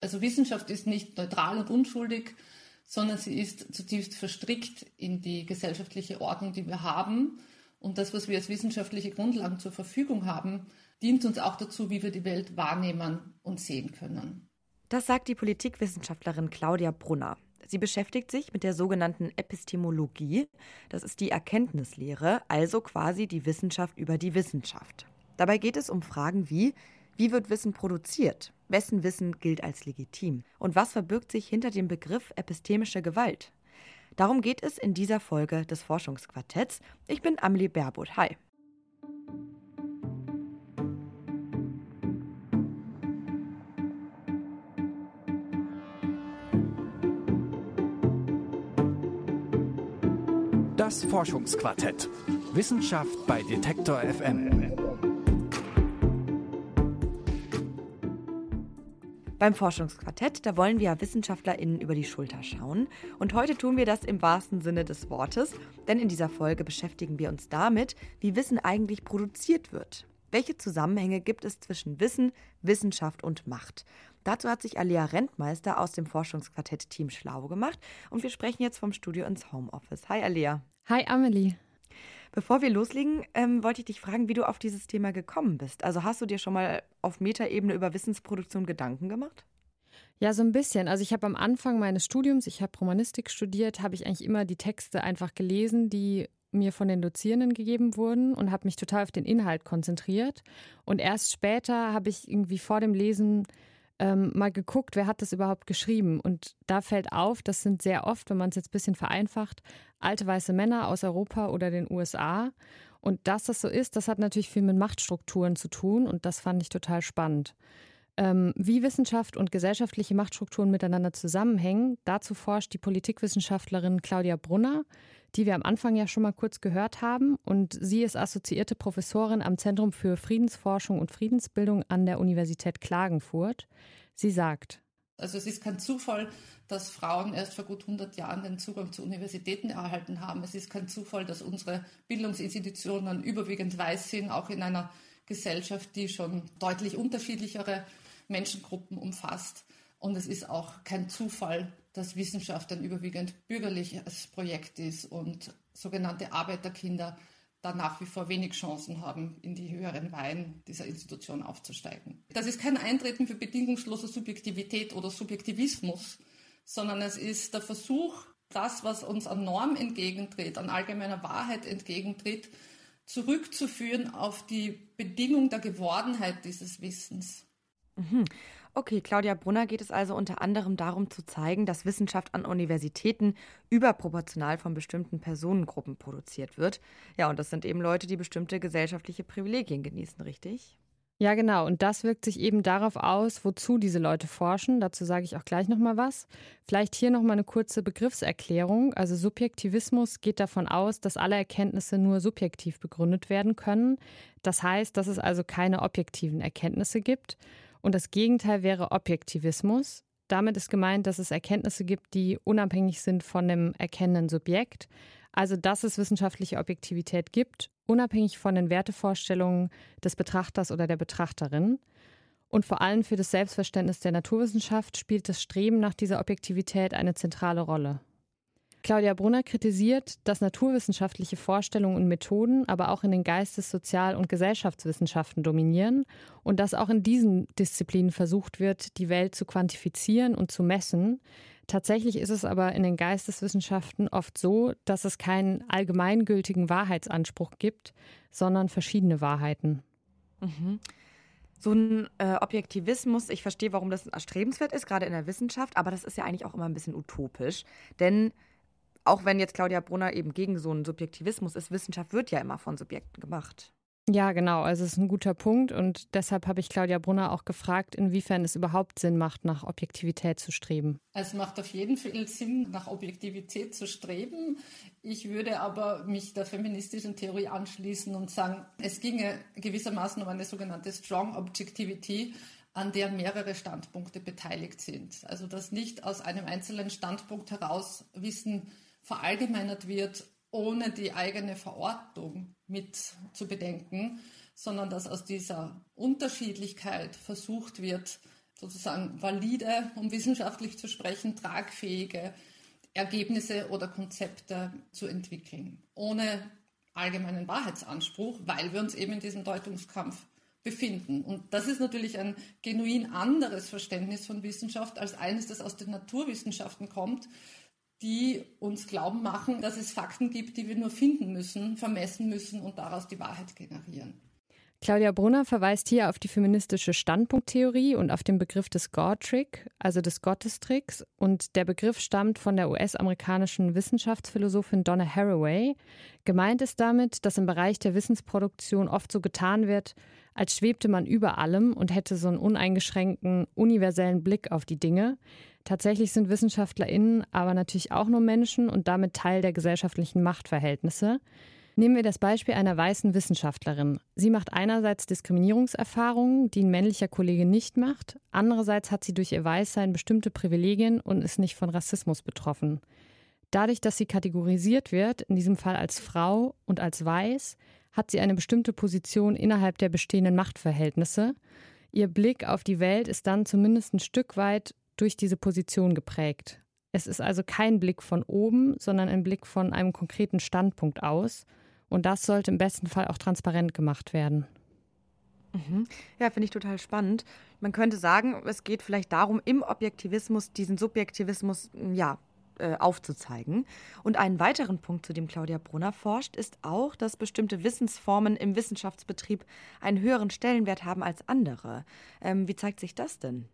Also Wissenschaft ist nicht neutral und unschuldig, sondern sie ist zutiefst verstrickt in die gesellschaftliche Ordnung, die wir haben. Und das, was wir als wissenschaftliche Grundlagen zur Verfügung haben, dient uns auch dazu, wie wir die Welt wahrnehmen und sehen können. Das sagt die Politikwissenschaftlerin Claudia Brunner. Sie beschäftigt sich mit der sogenannten Epistemologie. Das ist die Erkenntnislehre, also quasi die Wissenschaft über die Wissenschaft. Dabei geht es um Fragen wie, wie wird Wissen produziert? Wessen Wissen gilt als legitim? Und was verbirgt sich hinter dem Begriff epistemische Gewalt? Darum geht es in dieser Folge des Forschungsquartetts. Ich bin Amelie Berbot. Hi. Das Forschungsquartett. Wissenschaft bei Detektor FM. Beim Forschungsquartett, da wollen wir WissenschaftlerInnen über die Schulter schauen. Und heute tun wir das im wahrsten Sinne des Wortes, denn in dieser Folge beschäftigen wir uns damit, wie Wissen eigentlich produziert wird. Welche Zusammenhänge gibt es zwischen Wissen, Wissenschaft und Macht? Dazu hat sich Alia Rentmeister aus dem Forschungsquartett-Team schlau gemacht und wir sprechen jetzt vom Studio ins Homeoffice. Hi Alia. Hi Amelie. Bevor wir loslegen, ähm, wollte ich dich fragen, wie du auf dieses Thema gekommen bist. Also hast du dir schon mal auf Metaebene über Wissensproduktion Gedanken gemacht? Ja, so ein bisschen. Also ich habe am Anfang meines Studiums, ich habe Romanistik studiert, habe ich eigentlich immer die Texte einfach gelesen, die mir von den Dozierenden gegeben wurden und habe mich total auf den Inhalt konzentriert. Und erst später habe ich irgendwie vor dem Lesen ähm, mal geguckt, wer hat das überhaupt geschrieben. Und da fällt auf, das sind sehr oft, wenn man es jetzt ein bisschen vereinfacht, alte weiße Männer aus Europa oder den USA. Und dass das so ist, das hat natürlich viel mit Machtstrukturen zu tun und das fand ich total spannend. Ähm, wie Wissenschaft und gesellschaftliche Machtstrukturen miteinander zusammenhängen, dazu forscht die Politikwissenschaftlerin Claudia Brunner, die wir am Anfang ja schon mal kurz gehört haben. Und sie ist assoziierte Professorin am Zentrum für Friedensforschung und Friedensbildung an der Universität Klagenfurt. Sie sagt, also es ist kein Zufall, dass Frauen erst vor gut 100 Jahren den Zugang zu Universitäten erhalten haben. Es ist kein Zufall, dass unsere Bildungsinstitutionen überwiegend weiß sind, auch in einer Gesellschaft, die schon deutlich unterschiedlichere Menschengruppen umfasst. Und es ist auch kein Zufall, dass Wissenschaft ein überwiegend bürgerliches Projekt ist und sogenannte Arbeiterkinder da nach wie vor wenig Chancen haben, in die höheren Weihen dieser Institution aufzusteigen. Das ist kein Eintreten für bedingungslose Subjektivität oder Subjektivismus, sondern es ist der Versuch, das, was uns an Norm entgegentritt, an allgemeiner Wahrheit entgegentritt, zurückzuführen auf die Bedingung der Gewordenheit dieses Wissens. Okay, Claudia Brunner geht es also unter anderem darum zu zeigen, dass Wissenschaft an Universitäten überproportional von bestimmten Personengruppen produziert wird. Ja, und das sind eben Leute, die bestimmte gesellschaftliche Privilegien genießen, richtig? Ja, genau. Und das wirkt sich eben darauf aus, wozu diese Leute forschen. Dazu sage ich auch gleich nochmal was. Vielleicht hier nochmal eine kurze Begriffserklärung. Also Subjektivismus geht davon aus, dass alle Erkenntnisse nur subjektiv begründet werden können. Das heißt, dass es also keine objektiven Erkenntnisse gibt. Und das Gegenteil wäre Objektivismus. Damit ist gemeint, dass es Erkenntnisse gibt, die unabhängig sind von dem erkennenden Subjekt. Also, dass es wissenschaftliche Objektivität gibt, unabhängig von den Wertevorstellungen des Betrachters oder der Betrachterin. Und vor allem für das Selbstverständnis der Naturwissenschaft spielt das Streben nach dieser Objektivität eine zentrale Rolle. Claudia Brunner kritisiert, dass naturwissenschaftliche Vorstellungen und Methoden aber auch in den Geistes-, Sozial- und Gesellschaftswissenschaften dominieren und dass auch in diesen Disziplinen versucht wird, die Welt zu quantifizieren und zu messen. Tatsächlich ist es aber in den Geisteswissenschaften oft so, dass es keinen allgemeingültigen Wahrheitsanspruch gibt, sondern verschiedene Wahrheiten. Mhm. So ein äh, Objektivismus, ich verstehe, warum das erstrebenswert ist, gerade in der Wissenschaft, aber das ist ja eigentlich auch immer ein bisschen utopisch. Denn auch wenn jetzt Claudia Brunner eben gegen so einen Subjektivismus ist, Wissenschaft wird ja immer von Subjekten gemacht. Ja, genau. Also es ist ein guter Punkt und deshalb habe ich Claudia Brunner auch gefragt, inwiefern es überhaupt Sinn macht, nach Objektivität zu streben. Es macht auf jeden Fall Sinn, nach Objektivität zu streben. Ich würde aber mich der feministischen Theorie anschließen und sagen, es ginge gewissermaßen um eine sogenannte Strong Objectivity, an der mehrere Standpunkte beteiligt sind. Also dass nicht aus einem einzelnen Standpunkt heraus Wissen verallgemeinert wird, ohne die eigene Verortung mit zu bedenken, sondern dass aus dieser Unterschiedlichkeit versucht wird, sozusagen valide, um wissenschaftlich zu sprechen, tragfähige Ergebnisse oder Konzepte zu entwickeln, ohne allgemeinen Wahrheitsanspruch, weil wir uns eben in diesem Deutungskampf befinden. Und das ist natürlich ein genuin anderes Verständnis von Wissenschaft als eines, das aus den Naturwissenschaften kommt, die uns glauben machen, dass es Fakten gibt, die wir nur finden müssen, vermessen müssen und daraus die Wahrheit generieren. Claudia Brunner verweist hier auf die feministische Standpunkttheorie und auf den Begriff des God-Trick, also des Gottestricks. Und der Begriff stammt von der US-amerikanischen Wissenschaftsphilosophin Donna Haraway. Gemeint ist damit, dass im Bereich der Wissensproduktion oft so getan wird, als schwebte man über allem und hätte so einen uneingeschränkten, universellen Blick auf die Dinge. Tatsächlich sind WissenschaftlerInnen aber natürlich auch nur Menschen und damit Teil der gesellschaftlichen Machtverhältnisse. Nehmen wir das Beispiel einer weißen Wissenschaftlerin. Sie macht einerseits Diskriminierungserfahrungen, die ein männlicher Kollege nicht macht. Andererseits hat sie durch ihr Weißsein bestimmte Privilegien und ist nicht von Rassismus betroffen. Dadurch, dass sie kategorisiert wird, in diesem Fall als Frau und als weiß, hat sie eine bestimmte Position innerhalb der bestehenden Machtverhältnisse. Ihr Blick auf die Welt ist dann zumindest ein Stück weit durch diese Position geprägt. Es ist also kein Blick von oben, sondern ein Blick von einem konkreten Standpunkt aus. Und das sollte im besten Fall auch transparent gemacht werden. Mhm. Ja, finde ich total spannend. Man könnte sagen, es geht vielleicht darum, im Objektivismus diesen Subjektivismus ja, äh, aufzuzeigen. Und einen weiteren Punkt, zu dem Claudia Brunner forscht, ist auch, dass bestimmte Wissensformen im Wissenschaftsbetrieb einen höheren Stellenwert haben als andere. Ähm, wie zeigt sich das denn?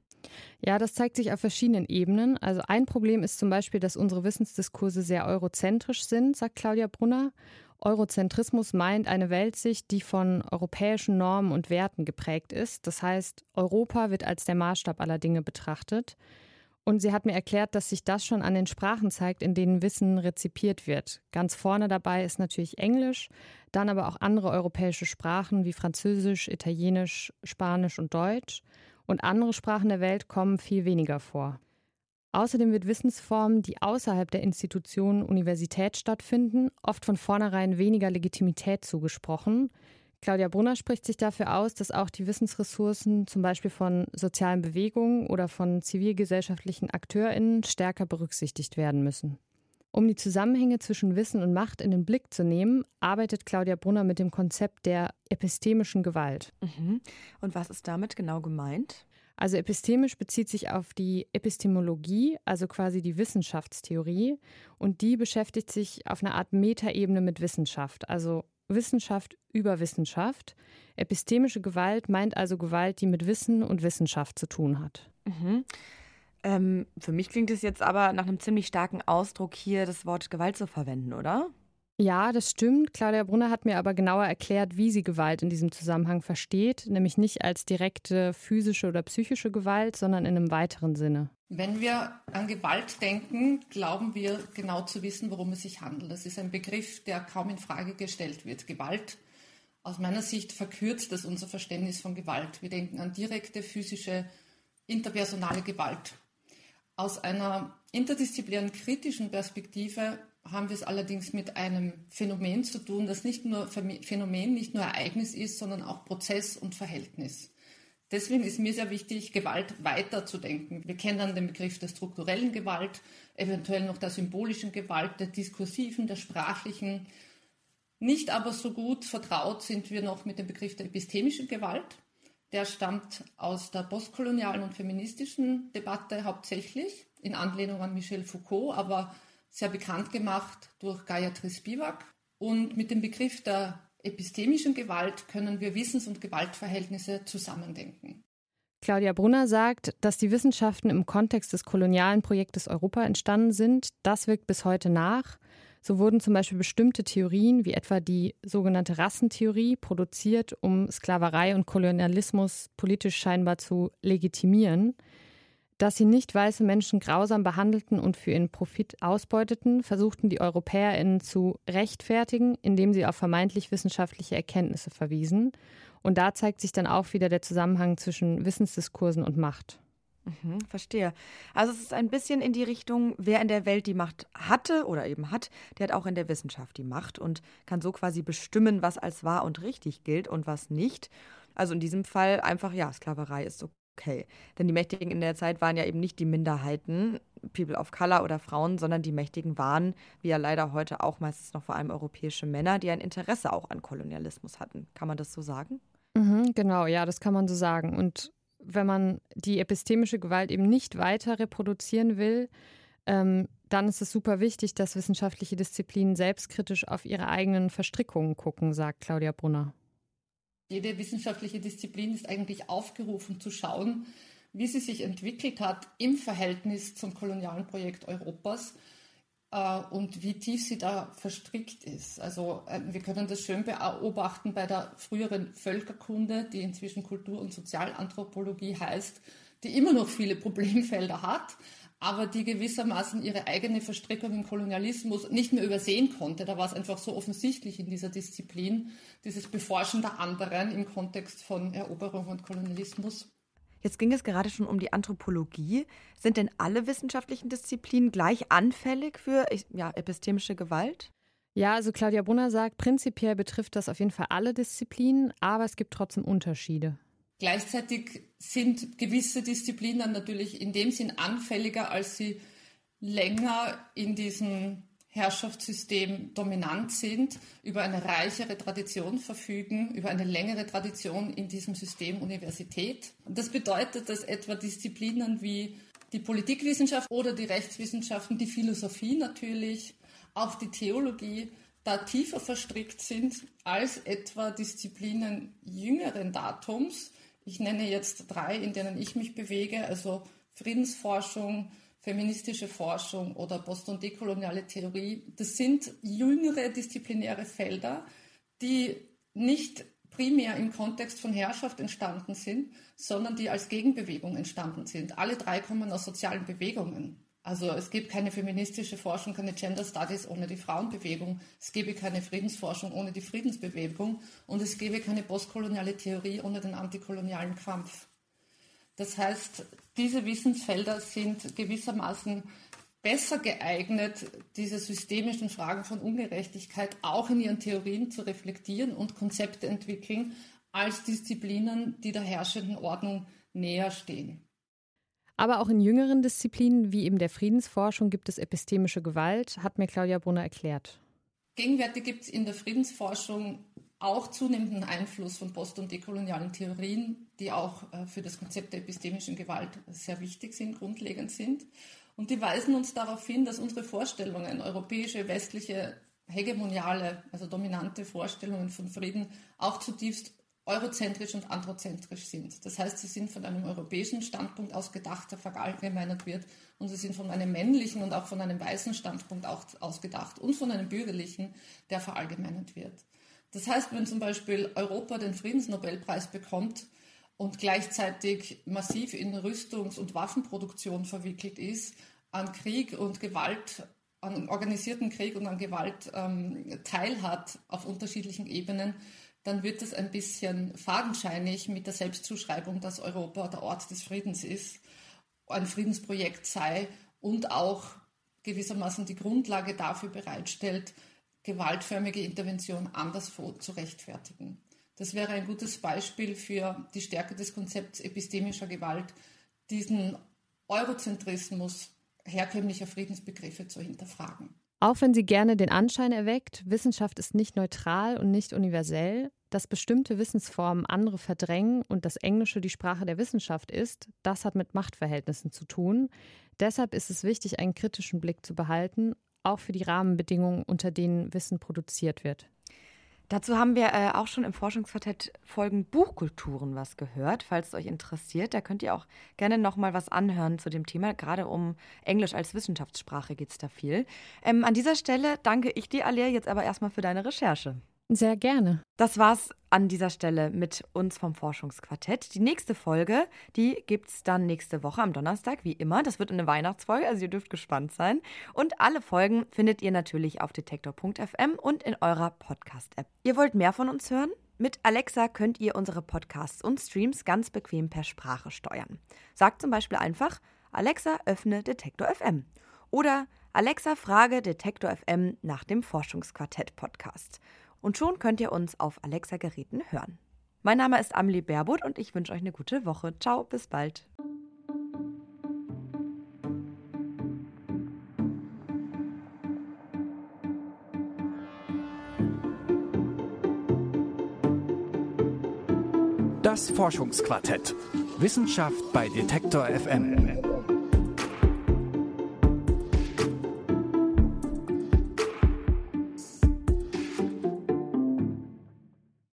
Ja, das zeigt sich auf verschiedenen Ebenen. Also ein Problem ist zum Beispiel, dass unsere Wissensdiskurse sehr eurozentrisch sind, sagt Claudia Brunner. Eurozentrismus meint eine Weltsicht, die von europäischen Normen und Werten geprägt ist. Das heißt, Europa wird als der Maßstab aller Dinge betrachtet. Und sie hat mir erklärt, dass sich das schon an den Sprachen zeigt, in denen Wissen rezipiert wird. Ganz vorne dabei ist natürlich Englisch, dann aber auch andere europäische Sprachen wie Französisch, Italienisch, Spanisch und Deutsch. Und andere Sprachen der Welt kommen viel weniger vor. Außerdem wird Wissensformen, die außerhalb der Institutionen Universität stattfinden, oft von vornherein weniger Legitimität zugesprochen. Claudia Brunner spricht sich dafür aus, dass auch die Wissensressourcen zum Beispiel von sozialen Bewegungen oder von zivilgesellschaftlichen AkteurInnen stärker berücksichtigt werden müssen. Um die Zusammenhänge zwischen Wissen und Macht in den Blick zu nehmen, arbeitet Claudia Brunner mit dem Konzept der epistemischen Gewalt. Mhm. Und was ist damit genau gemeint? Also epistemisch bezieht sich auf die Epistemologie, also quasi die Wissenschaftstheorie. Und die beschäftigt sich auf einer Art Metaebene mit Wissenschaft, also Wissenschaft über Wissenschaft. Epistemische Gewalt meint also Gewalt, die mit Wissen und Wissenschaft zu tun hat. Mhm. Ähm, für mich klingt es jetzt aber nach einem ziemlich starken Ausdruck, hier das Wort Gewalt zu verwenden, oder? Ja, das stimmt. Claudia Brunner hat mir aber genauer erklärt, wie sie Gewalt in diesem Zusammenhang versteht, nämlich nicht als direkte physische oder psychische Gewalt, sondern in einem weiteren Sinne. Wenn wir an Gewalt denken, glauben wir genau zu wissen, worum es sich handelt. Das ist ein Begriff, der kaum in Frage gestellt wird. Gewalt, aus meiner Sicht, verkürzt das unser Verständnis von Gewalt. Wir denken an direkte physische, interpersonale Gewalt. Aus einer interdisziplinären kritischen Perspektive haben wir es allerdings mit einem Phänomen zu tun, das nicht nur Phänomen, nicht nur Ereignis ist, sondern auch Prozess und Verhältnis. Deswegen ist mir sehr wichtig, Gewalt weiterzudenken. Wir kennen dann den Begriff der strukturellen Gewalt, eventuell noch der symbolischen Gewalt, der diskursiven, der sprachlichen. Nicht aber so gut vertraut sind wir noch mit dem Begriff der epistemischen Gewalt. Der stammt aus der postkolonialen und feministischen Debatte hauptsächlich, in Anlehnung an Michel Foucault, aber sehr bekannt gemacht durch Gayatri Spivak. Und mit dem Begriff der epistemischen Gewalt können wir Wissens- und Gewaltverhältnisse zusammendenken. Claudia Brunner sagt, dass die Wissenschaften im Kontext des kolonialen Projektes Europa entstanden sind. Das wirkt bis heute nach. So wurden zum Beispiel bestimmte Theorien, wie etwa die sogenannte Rassentheorie, produziert, um Sklaverei und Kolonialismus politisch scheinbar zu legitimieren. Dass sie nicht weiße Menschen grausam behandelten und für ihren Profit ausbeuteten, versuchten die EuropäerInnen zu rechtfertigen, indem sie auf vermeintlich wissenschaftliche Erkenntnisse verwiesen. Und da zeigt sich dann auch wieder der Zusammenhang zwischen Wissensdiskursen und Macht. Mhm, verstehe. Also es ist ein bisschen in die Richtung, wer in der Welt die Macht hatte oder eben hat, der hat auch in der Wissenschaft die Macht und kann so quasi bestimmen, was als wahr und richtig gilt und was nicht. Also in diesem Fall einfach, ja, Sklaverei ist Okay, denn die Mächtigen in der Zeit waren ja eben nicht die Minderheiten, People of Color oder Frauen, sondern die Mächtigen waren, wie ja leider heute auch meistens noch vor allem europäische Männer, die ein Interesse auch an Kolonialismus hatten. Kann man das so sagen? Mhm, genau, ja, das kann man so sagen. Und wenn man die epistemische Gewalt eben nicht weiter reproduzieren will, ähm, dann ist es super wichtig, dass wissenschaftliche Disziplinen selbstkritisch auf ihre eigenen Verstrickungen gucken, sagt Claudia Brunner. Jede wissenschaftliche Disziplin ist eigentlich aufgerufen zu schauen, wie sie sich entwickelt hat im Verhältnis zum kolonialen Projekt Europas äh, und wie tief sie da verstrickt ist. Also äh, wir können das schön beobachten bei der früheren Völkerkunde, die inzwischen Kultur- und Sozialanthropologie heißt, die immer noch viele Problemfelder hat, aber die gewissermaßen ihre eigene Verstrickung im Kolonialismus nicht mehr übersehen konnte. Da war es einfach so offensichtlich in dieser Disziplin, dieses Beforschen der anderen im Kontext von Eroberung und Kolonialismus. Jetzt ging es gerade schon um die Anthropologie. Sind denn alle wissenschaftlichen Disziplinen gleich anfällig für ja, epistemische Gewalt? Ja, also Claudia Brunner sagt, prinzipiell betrifft das auf jeden Fall alle Disziplinen, aber es gibt trotzdem Unterschiede. Gleichzeitig sind gewisse Disziplinen natürlich in dem Sinn anfälliger, als sie länger in diesem Herrschaftssystem dominant sind, über eine reichere Tradition verfügen, über eine längere Tradition in diesem System Universität. Das bedeutet, dass etwa Disziplinen wie die Politikwissenschaft oder die Rechtswissenschaften, die Philosophie natürlich, auch die Theologie da tiefer verstrickt sind als etwa Disziplinen jüngeren Datums, ich nenne jetzt drei, in denen ich mich bewege, also Friedensforschung, feministische Forschung oder post- und dekoloniale Theorie. Das sind jüngere disziplinäre Felder, die nicht primär im Kontext von Herrschaft entstanden sind, sondern die als Gegenbewegung entstanden sind. Alle drei kommen aus sozialen Bewegungen. Also es gibt keine feministische Forschung, keine Gender Studies ohne die Frauenbewegung. Es gäbe keine Friedensforschung ohne die Friedensbewegung. Und es gäbe keine postkoloniale Theorie ohne den antikolonialen Kampf. Das heißt, diese Wissensfelder sind gewissermaßen besser geeignet, diese systemischen Fragen von Ungerechtigkeit auch in ihren Theorien zu reflektieren und Konzepte entwickeln, als Disziplinen, die der herrschenden Ordnung näher stehen. Aber auch in jüngeren Disziplinen wie eben der Friedensforschung gibt es epistemische Gewalt, hat mir Claudia Brunner erklärt. Gegenwärtig gibt es in der Friedensforschung auch zunehmenden Einfluss von post- und dekolonialen Theorien, die auch äh, für das Konzept der epistemischen Gewalt sehr wichtig sind, grundlegend sind. Und die weisen uns darauf hin, dass unsere Vorstellungen, europäische, westliche, hegemoniale, also dominante Vorstellungen von Frieden, auch zutiefst eurozentrisch und androzentrisch sind. Das heißt, sie sind von einem europäischen Standpunkt aus gedacht, der verallgemeinert wird, und sie sind von einem männlichen und auch von einem weißen Standpunkt ausgedacht und von einem bürgerlichen, der verallgemeinert wird. Das heißt, wenn zum Beispiel Europa den Friedensnobelpreis bekommt und gleichzeitig massiv in Rüstungs- und Waffenproduktion verwickelt ist, an Krieg und Gewalt, an organisierten Krieg und an Gewalt ähm, teilhat auf unterschiedlichen Ebenen, dann wird es ein bisschen fadenscheinig mit der Selbstzuschreibung, dass Europa der Ort des Friedens ist, ein Friedensprojekt sei und auch gewissermaßen die Grundlage dafür bereitstellt, gewaltförmige Intervention anderswo zu rechtfertigen. Das wäre ein gutes Beispiel für die Stärke des Konzepts epistemischer Gewalt, diesen Eurozentrismus herkömmlicher Friedensbegriffe zu hinterfragen. Auch wenn sie gerne den Anschein erweckt, Wissenschaft ist nicht neutral und nicht universell, dass bestimmte Wissensformen andere verdrängen und das Englische die Sprache der Wissenschaft ist, das hat mit Machtverhältnissen zu tun. Deshalb ist es wichtig, einen kritischen Blick zu behalten, auch für die Rahmenbedingungen, unter denen Wissen produziert wird. Dazu haben wir äh, auch schon im Forschungsquartett Folgen Buchkulturen was gehört. Falls es euch interessiert, da könnt ihr auch gerne noch mal was anhören zu dem Thema. Gerade um Englisch als Wissenschaftssprache geht es da viel. Ähm, an dieser Stelle danke ich dir, Alia, jetzt aber erstmal für deine Recherche. Sehr gerne. Das war's an dieser Stelle mit uns vom Forschungsquartett. Die nächste Folge, die gibt's dann nächste Woche am Donnerstag, wie immer. Das wird eine Weihnachtsfolge, also ihr dürft gespannt sein. Und alle Folgen findet ihr natürlich auf detektor.fm und in eurer Podcast-App. Ihr wollt mehr von uns hören? Mit Alexa könnt ihr unsere Podcasts und Streams ganz bequem per Sprache steuern. Sagt zum Beispiel einfach, Alexa, öffne Detektor FM. Oder Alexa, frage Detektor FM nach dem Forschungsquartett-Podcast und schon könnt ihr uns auf Alexa-Geräten hören. Mein Name ist Amelie Baerbutt und ich wünsche euch eine gute Woche. Ciao, bis bald. Das Forschungsquartett. Wissenschaft bei Detektor FM.